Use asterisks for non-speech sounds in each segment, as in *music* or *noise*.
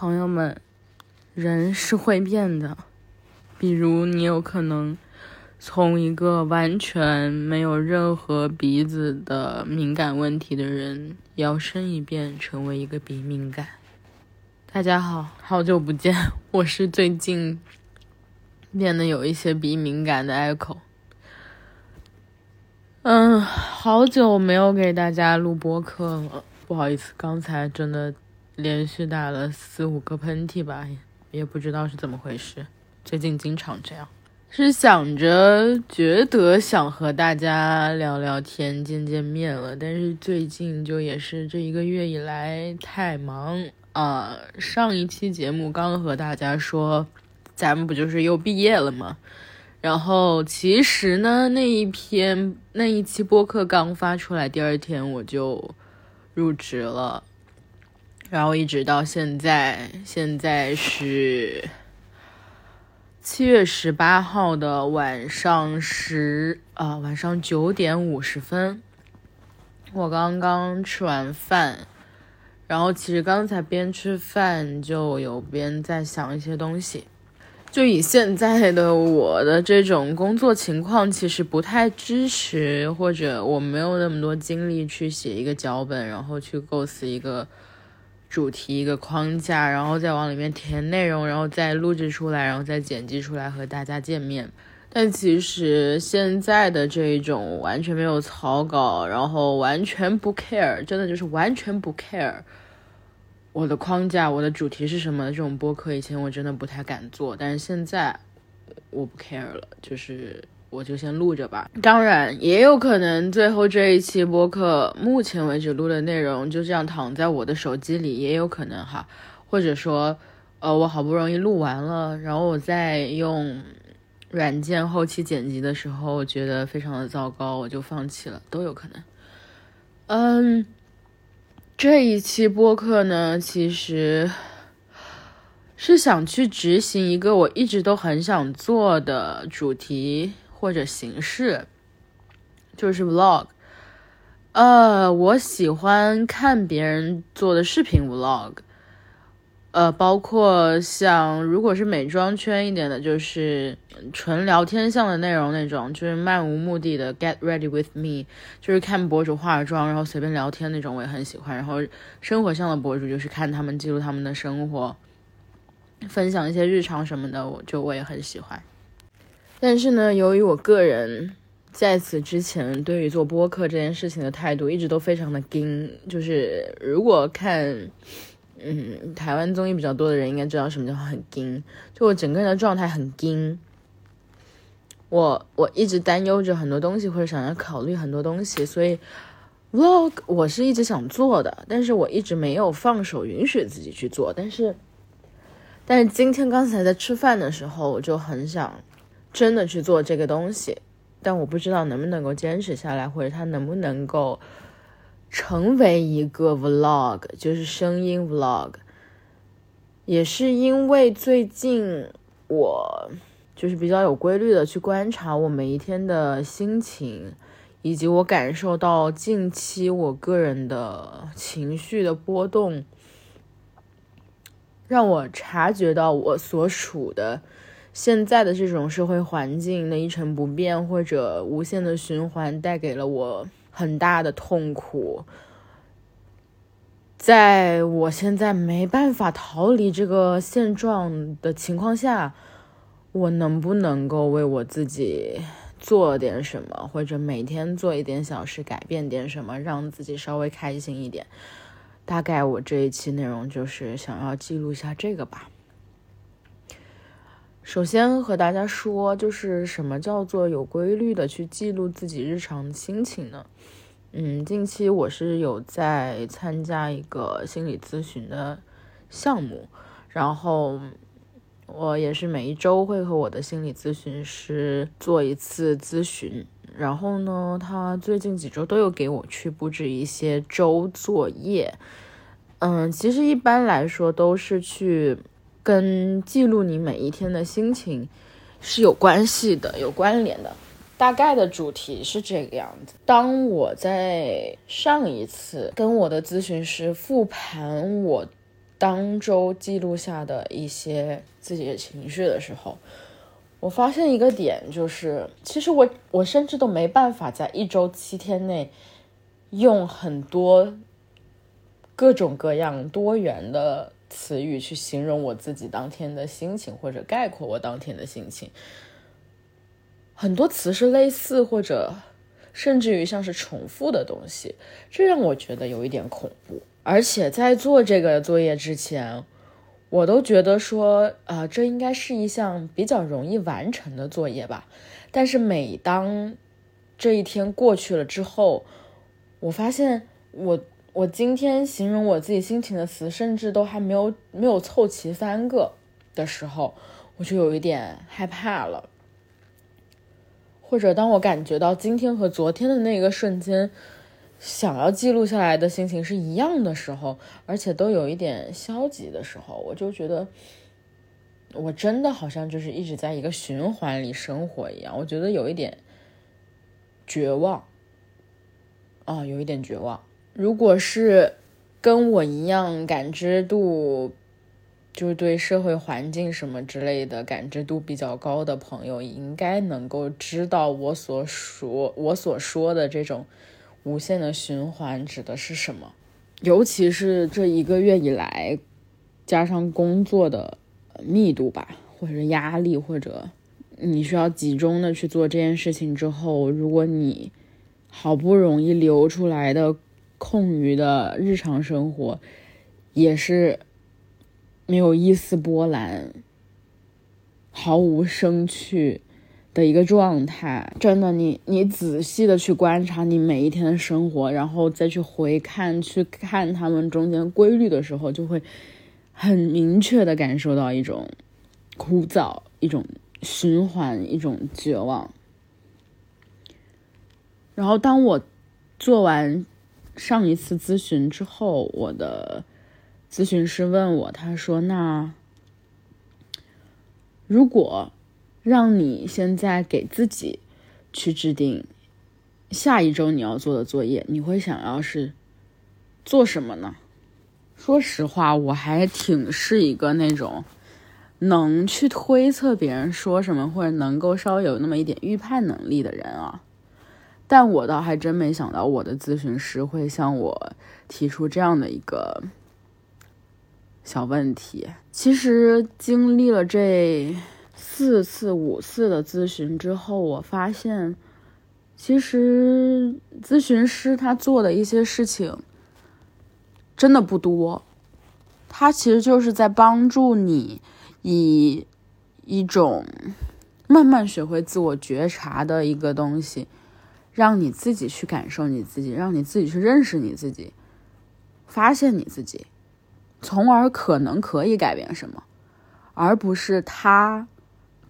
朋友们，人是会变的，比如你有可能从一个完全没有任何鼻子的敏感问题的人，摇身一变成为一个鼻敏感。大家好，好久不见，我是最近变得有一些鼻敏感的 Echo。嗯，好久没有给大家录播客了，不好意思，刚才真的。连续打了四五个喷嚏吧，也不知道是怎么回事。最近经常这样，是想着觉得想和大家聊聊天、见见面了，但是最近就也是这一个月以来太忙啊。上一期节目刚和大家说，咱们不就是又毕业了吗？然后其实呢，那一篇那一期播客刚发出来，第二天我就入职了。然后一直到现在，现在是七月十八号的晚上十啊，晚上九点五十分。我刚刚吃完饭，然后其实刚才边吃饭就有边在想一些东西。就以现在的我的这种工作情况，其实不太支持，或者我没有那么多精力去写一个脚本，然后去构思一个。主题一个框架，然后再往里面填内容，然后再录制出来，然后再剪辑出来和大家见面。但其实现在的这一种完全没有草稿，然后完全不 care，真的就是完全不 care 我的框架，我的主题是什么？这种播客以前我真的不太敢做，但是现在我不 care 了，就是。我就先录着吧，当然也有可能最后这一期播客目前为止录的内容就这样躺在我的手机里，也有可能哈，或者说，呃，我好不容易录完了，然后我在用软件后期剪辑的时候我觉得非常的糟糕，我就放弃了，都有可能。嗯，这一期播客呢，其实是想去执行一个我一直都很想做的主题。或者形式，就是 vlog，呃，我喜欢看别人做的视频 vlog，呃，包括像如果是美妆圈一点的，就是纯聊天向的内容那种，就是漫无目的的 get ready with me，就是看博主化妆然后随便聊天那种，我也很喜欢。然后生活向的博主就是看他们记录他们的生活，分享一些日常什么的，我就我也很喜欢。但是呢，由于我个人在此之前对于做播客这件事情的态度一直都非常的硬，就是如果看嗯台湾综艺比较多的人应该知道什么叫很硬，就我整个人的状态很硬。我我一直担忧着很多东西，或者想要考虑很多东西，所以 vlog 我是一直想做的，但是我一直没有放手允许自己去做。但是但是今天刚才在吃饭的时候，我就很想。真的去做这个东西，但我不知道能不能够坚持下来，或者它能不能够成为一个 vlog，就是声音 vlog。也是因为最近我就是比较有规律的去观察我每一天的心情，以及我感受到近期我个人的情绪的波动，让我察觉到我所处的。现在的这种社会环境的一成不变或者无限的循环，带给了我很大的痛苦。在我现在没办法逃离这个现状的情况下，我能不能够为我自己做点什么，或者每天做一点小事，改变点什么，让自己稍微开心一点？大概我这一期内容就是想要记录一下这个吧。首先和大家说，就是什么叫做有规律的去记录自己日常的心情呢？嗯，近期我是有在参加一个心理咨询的项目，然后我也是每一周会和我的心理咨询师做一次咨询，然后呢，他最近几周都有给我去布置一些周作业。嗯，其实一般来说都是去。跟记录你每一天的心情是有关系的，有关联的。大概的主题是这个样子。当我在上一次跟我的咨询师复盘我当周记录下的一些自己的情绪的时候，我发现一个点，就是其实我我甚至都没办法在一周七天内用很多各种各样多元的词语去形容我自己当天的心情，或者概括我当天的心情。很多词是类似，或者甚至于像是重复的东西，这让我觉得有一点恐怖。而且在做这个作业之前，我都觉得说，啊，这应该是一项比较容易完成的作业吧。但是每当这一天过去了之后，我发现我我今天形容我自己心情的词，甚至都还没有没有凑齐三个的时候，我就有一点害怕了。或者当我感觉到今天和昨天的那个瞬间。想要记录下来的心情是一样的时候，而且都有一点消极的时候，我就觉得我真的好像就是一直在一个循环里生活一样。我觉得有一点绝望，啊，有一点绝望。如果是跟我一样感知度，就是对社会环境什么之类的感知度比较高的朋友，应该能够知道我所说我所说的这种。无限的循环指的是什么？尤其是这一个月以来，加上工作的密度吧，或者压力，或者你需要集中的去做这件事情之后，如果你好不容易留出来的空余的日常生活，也是没有一丝波澜，毫无生趣。的一个状态，真的，你你仔细的去观察你每一天的生活，然后再去回看，去看他们中间规律的时候，就会很明确的感受到一种枯燥、一种循环、一种绝望。然后，当我做完上一次咨询之后，我的咨询师问我，他说：“那如果……”让你现在给自己去制定下一周你要做的作业，你会想要是做什么呢？说实话，我还挺是一个那种能去推测别人说什么，或者能够稍微有那么一点预判能力的人啊。但我倒还真没想到，我的咨询师会向我提出这样的一个小问题。其实经历了这。四次五次的咨询之后，我发现，其实咨询师他做的一些事情真的不多，他其实就是在帮助你以一种慢慢学会自我觉察的一个东西，让你自己去感受你自己，让你自己去认识你自己，发现你自己，从而可能可以改变什么，而不是他。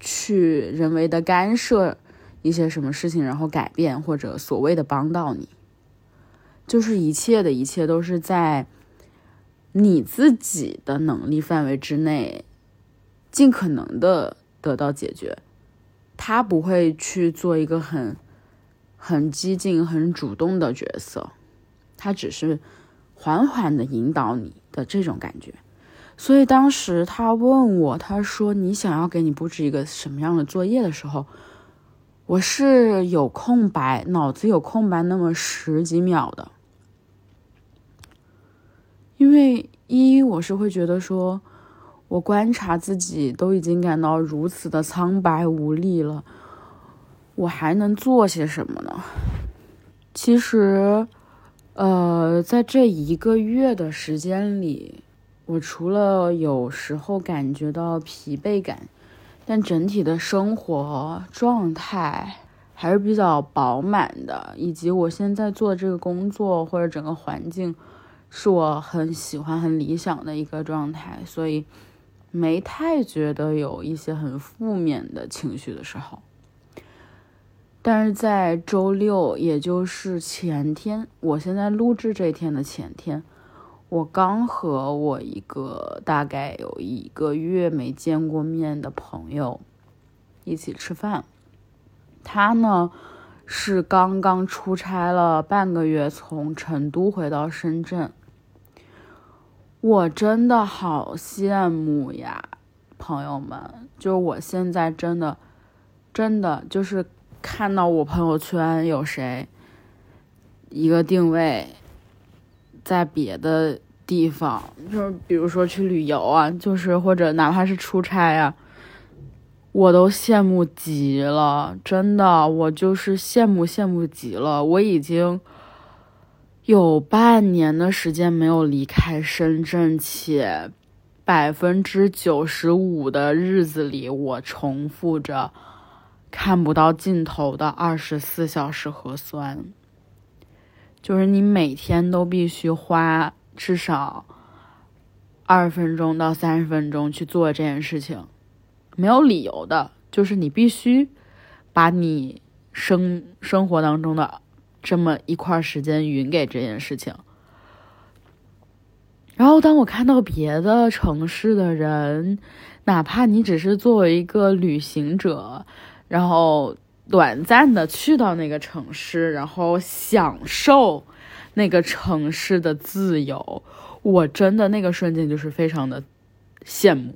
去人为的干涉一些什么事情，然后改变或者所谓的帮到你，就是一切的一切都是在你自己的能力范围之内，尽可能的得到解决。他不会去做一个很很激进、很主动的角色，他只是缓缓的引导你的这种感觉。所以当时他问我，他说：“你想要给你布置一个什么样的作业的时候，我是有空白，脑子有空白那么十几秒的。因为一，我是会觉得说，我观察自己都已经感到如此的苍白无力了，我还能做些什么呢？其实，呃，在这一个月的时间里。”我除了有时候感觉到疲惫感，但整体的生活状态还是比较饱满的，以及我现在做这个工作或者整个环境是我很喜欢、很理想的一个状态，所以没太觉得有一些很负面的情绪的时候。但是在周六，也就是前天，我现在录制这天的前天。我刚和我一个大概有一个月没见过面的朋友一起吃饭，他呢是刚刚出差了半个月，从成都回到深圳。我真的好羡慕呀，朋友们！就是我现在真的，真的就是看到我朋友圈有谁一个定位在别的地方，就是比如说去旅游啊，就是或者哪怕是出差啊，我都羡慕极了，真的，我就是羡慕羡慕极了，我已经。有半年的时间没有离开深圳，且百分之九十五的日子里，我重复着看不到尽头的二十四小时核酸。就是你每天都必须花至少二十分钟到三十分钟去做这件事情，没有理由的，就是你必须把你生生活当中的。这么一块时间匀给这件事情，然后当我看到别的城市的人，哪怕你只是作为一个旅行者，然后短暂的去到那个城市，然后享受那个城市的自由，我真的那个瞬间就是非常的羡慕。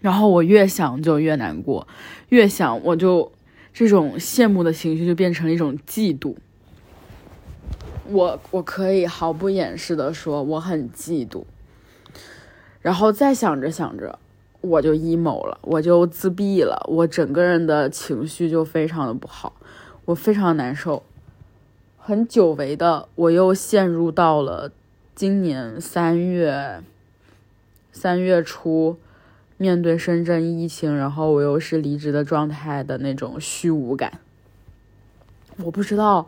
然后我越想就越难过，越想我就。这种羡慕的情绪就变成了一种嫉妒。我我可以毫不掩饰的说，我很嫉妒。然后再想着想着，我就 emo 了，我就自闭了，我整个人的情绪就非常的不好，我非常难受。很久违的，我又陷入到了今年三月三月初。面对深圳疫情，然后我又是离职的状态的那种虚无感，我不知道，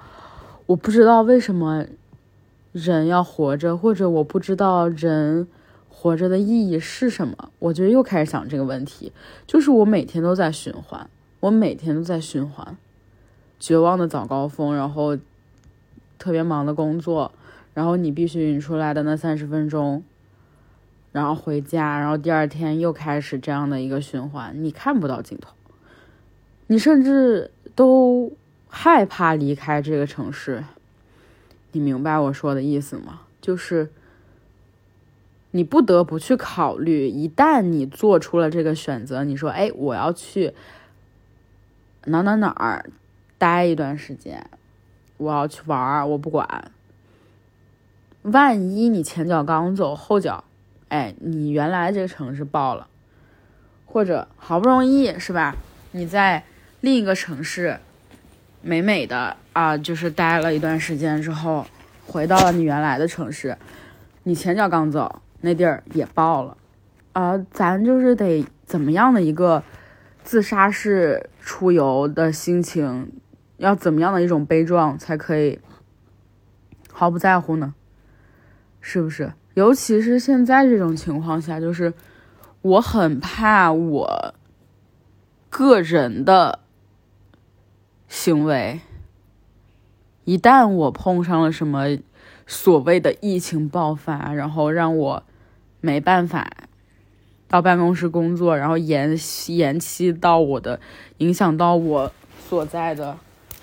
我不知道为什么人要活着，或者我不知道人活着的意义是什么。我觉得又开始想这个问题，就是我每天都在循环，我每天都在循环，绝望的早高峰，然后特别忙的工作，然后你必须匀出来的那三十分钟。然后回家，然后第二天又开始这样的一个循环，你看不到尽头，你甚至都害怕离开这个城市。你明白我说的意思吗？就是你不得不去考虑，一旦你做出了这个选择，你说：“哎，我要去哪哪哪儿待一段时间，我要去玩儿，我不管。”万一你前脚刚走，后脚。哎，你原来这个城市爆了，或者好不容易是吧？你在另一个城市美美的啊，就是待了一段时间之后，回到了你原来的城市，你前脚刚走，那地儿也爆了啊！咱就是得怎么样的一个自杀式出游的心情，要怎么样的一种悲壮才可以毫不在乎呢？是不是？尤其是现在这种情况下，就是我很怕我个人的行为，一旦我碰上了什么所谓的疫情爆发，然后让我没办法到办公室工作，然后延延期到我的影响到我所在的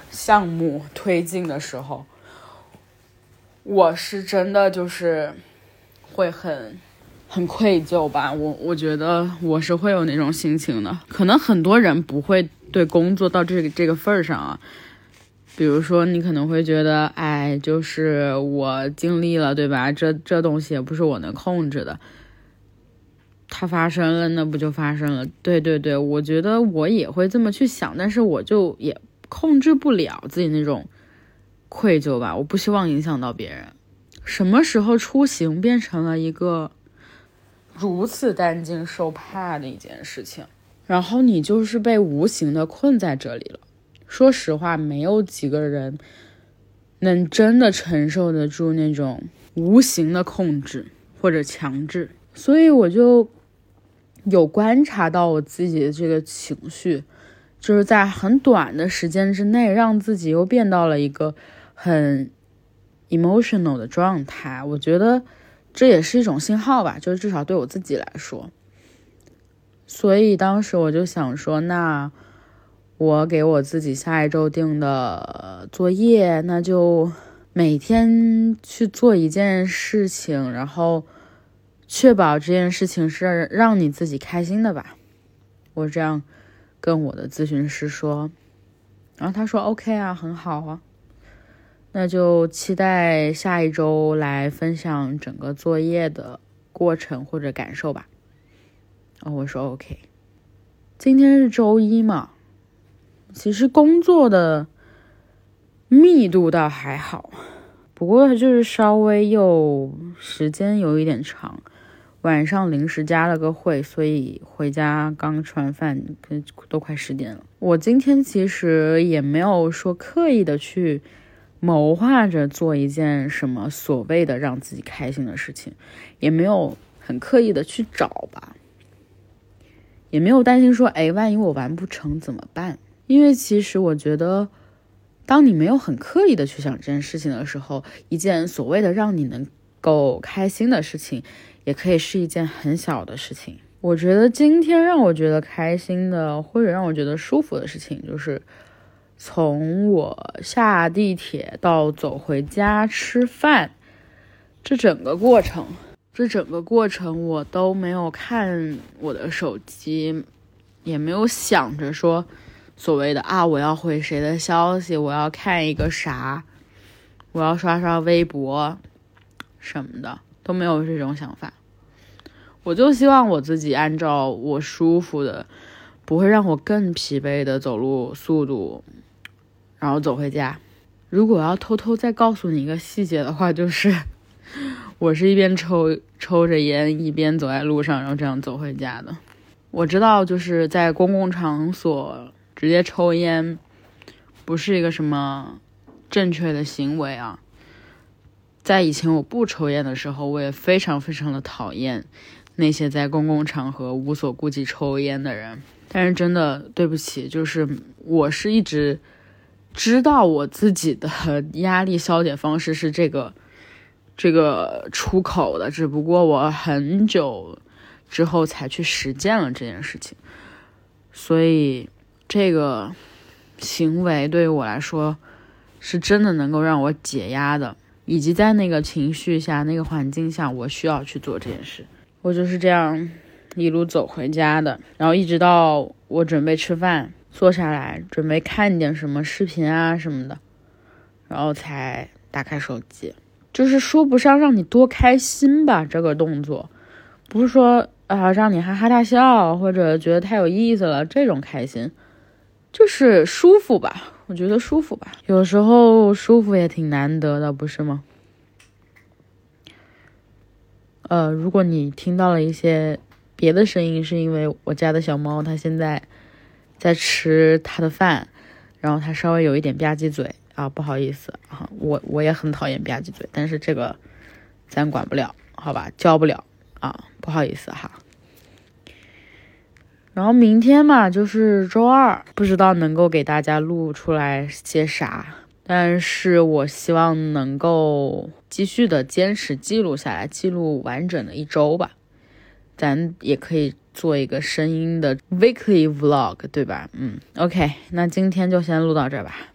项目推进的时候，我是真的就是。会很很愧疚吧，我我觉得我是会有那种心情的。可能很多人不会对工作到这个这个份儿上啊，比如说你可能会觉得，哎，就是我经历了，对吧？这这东西也不是我能控制的，它发生了，那不就发生了？对对对，我觉得我也会这么去想，但是我就也控制不了自己那种愧疚吧，我不希望影响到别人。什么时候出行变成了一个如此担惊受怕的一件事情？然后你就是被无形的困在这里了。说实话，没有几个人能真的承受得住那种无形的控制或者强制。所以我就有观察到我自己的这个情绪，就是在很短的时间之内，让自己又变到了一个很。emotional 的状态，我觉得这也是一种信号吧，就是至少对我自己来说。所以当时我就想说，那我给我自己下一周定的作业，那就每天去做一件事情，然后确保这件事情是让你自己开心的吧。我这样跟我的咨询师说，然后他说 OK 啊，很好啊，那就期待下一周来分享整个作业的过程或者感受吧。哦，我说 OK。今天是周一嘛，其实工作的密度倒还好，不过就是稍微又时间有一点长，晚上临时加了个会，所以回家刚吃完饭，都快十点了。我今天其实也没有说刻意的去谋划着做一件什么所谓的让自己开心的事情，也没有很刻意的去找吧。也没有担心说，哎，万一我完不成怎么办？因为其实我觉得，当你没有很刻意的去想这件事情的时候，一件所谓的让你能够开心的事情，也可以是一件很小的事情。我觉得今天让我觉得开心的，或者让我觉得舒服的事情，就是从我下地铁到走回家吃饭，这整个过程。这整个过程我都没有看我的手机，也没有想着说所谓的啊我要回谁的消息，我要看一个啥，我要刷刷微博什么的都没有这种想法。我就希望我自己按照我舒服的，不会让我更疲惫的走路速度，然后走回家。如果要偷偷再告诉你一个细节的话，就是。*laughs* 我是一边抽抽着烟，一边走在路上，然后这样走回家的。我知道，就是在公共场所直接抽烟，不是一个什么正确的行为啊。在以前我不抽烟的时候，我也非常非常的讨厌那些在公共场合无所顾忌抽烟的人。但是真的对不起，就是我是一直知道我自己的 *laughs* 压力消解方式是这个。这个出口的，只不过我很久之后才去实践了这件事情，所以这个行为对于我来说是真的能够让我解压的，以及在那个情绪下、那个环境下，我需要去做这件事。我就是这样一路走回家的，然后一直到我准备吃饭，坐下来准备看点什么视频啊什么的，然后才打开手机。就是说不上让你多开心吧，这个动作，不是说啊让你哈哈大笑或者觉得太有意思了这种开心，就是舒服吧，我觉得舒服吧，有时候舒服也挺难得的，不是吗？呃，如果你听到了一些别的声音，是因为我家的小猫它现在在吃它的饭，然后它稍微有一点吧唧嘴。啊，不好意思啊，我我也很讨厌吧唧嘴，但是这个咱管不了，好吧，教不了啊，不好意思哈。然后明天嘛，就是周二，不知道能够给大家录出来些啥，但是我希望能够继续的坚持记录下来，记录完整的一周吧。咱也可以做一个声音的 weekly vlog，对吧？嗯，OK，那今天就先录到这吧。